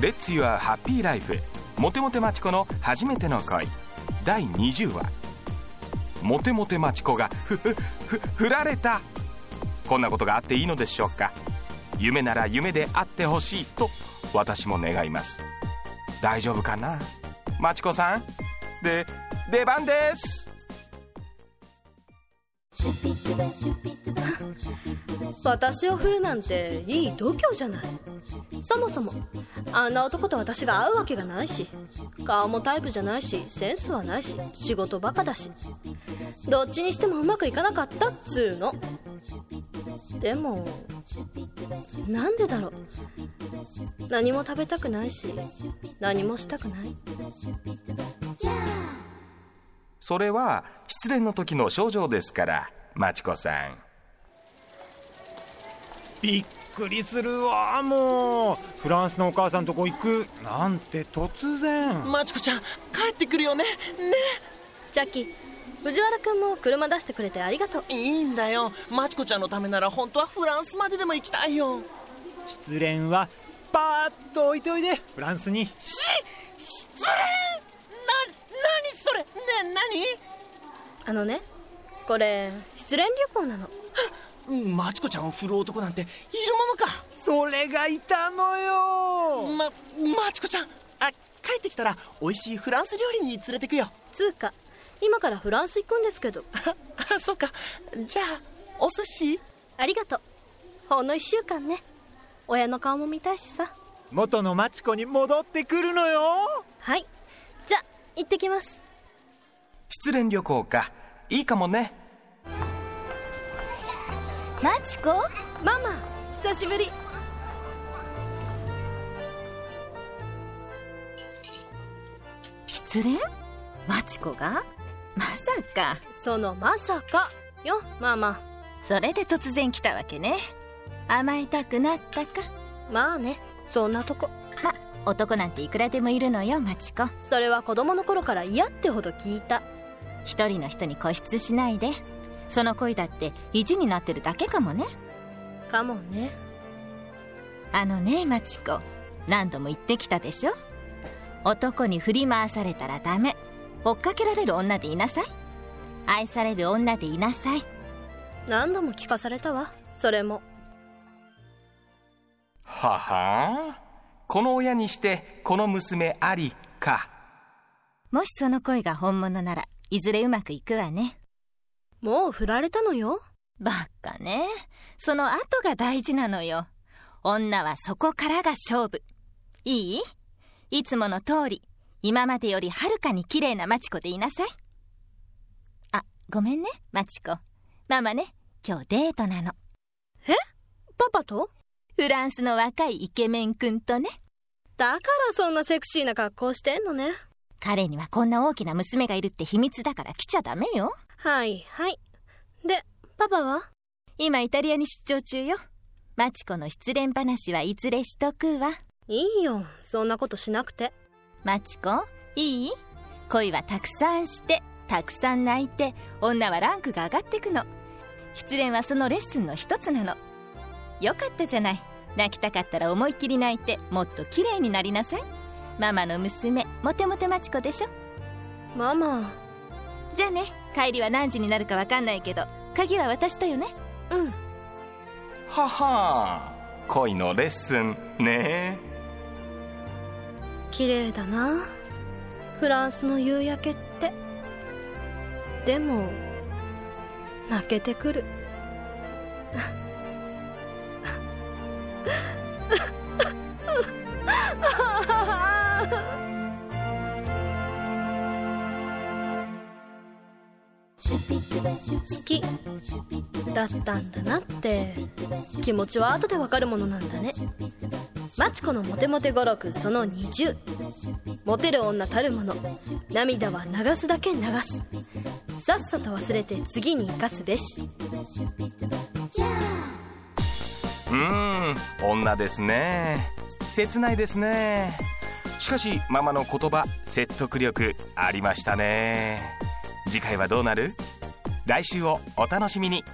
「レッツ・ユア・ハッピー・ライフ」モテモテマチコの初めての恋。第20話。モテモテマチコがふふふ振られた。こんなことがあっていいのでしょうか。夢なら夢であってほしいと私も願います。大丈夫かな？マチコさん。で出番です。私を振るなんていい度胸じゃないそもそもあんな男と私が会うわけがないし顔もタイプじゃないしセンスはないし仕事バカだしどっちにしてもうまくいかなかったっつうのでもなんでだろう何も食べたくないし何もしたくないそれは失恋の時の症状ですからマチコさん。びっくりするわもう。フランスのお母さんとこ行くなんて突然。マチコちゃん帰ってくるよね。ね。ジャッキー藤原君も車出してくれてありがとう。いいんだよ。マチコちゃんのためなら本当はフランスまででも行きたいよ。失恋はパーッと置いておいでフランスに。し失恋それねあのねこれ失恋旅行なの。何マチコちゃんを振る男なんているものか。それがいたのよ。まマチコちゃんあ帰ってきたら美味しいフランス料理に連れてくよ。つうか今からフランス行くんですけど。あそうか。じゃあお寿司？ありがとう。ほんの1週間ね。親の顔も見たいしさ。元のマチコに戻ってくるのよ。はい。じゃ行ってきます失恋旅行か。いいかもね。マチコ？ママ久しぶり。失恋？マチコが？まさか。そのまさかよママ。それで突然来たわけね。甘えたくなったか？まあねそんなとこ。ま男なんていくらでもいるのよマチコ。それは子供の頃から嫌ってほど聞いた一人の人に固執しないで。その恋だって意地になってるだけかもね。かもね。あのねマチコ何度も言ってきたでしょ。男に振り回されたらダメ。追っかけられる女でいなさい。愛される女でいなさい。何度も聞かされたわ。それも。はは。この親にしてこの娘ありか。もしその恋が本物ならいずれうまくいくわね。もう振られたのよ。バカね。その後が大事なのよ。女はそこからが勝負。いい？いつもの通り。今までよりはるかに綺麗なマチコでいなさい。あごめんねマチコ。ママね今日デートなの。え？パパと？フランスの若いイケメンくんとね。だからそんなセクシーな格好してんのね彼にはこんな大きな娘がいるって秘密だから来ちゃダメよ。はいはい。でパパは？今イタリアに出張中よマチコの失恋話はいずれしとくわいいよそんなことしなくてマチコいい恋はたくさんしてたくさん泣いて女はランクが上がってくの失恋はそのレッスンの一つなのよかったじゃない泣きたかったら思いっきり泣いてもっと綺麗になりなさいママの娘。モテモテマチコでしょ？ママ。じゃあね。帰りは何時になるか分かんないけど鍵は渡したよね。うん。はは。恋のレッスンね。綺麗だな。フランスの夕焼けって。でも泣けてくる好きだったんだなって。気持ちは後でわかるものなんだね。マチコのモテモテ語録その20モテる女たるもの。涙は流すだけ流す。さっさと忘れて次に生かすべし。うーん女ですね。切ないですね。しかしママの言葉説得力ありましたね。次回はどうなる？来週をお楽しみに。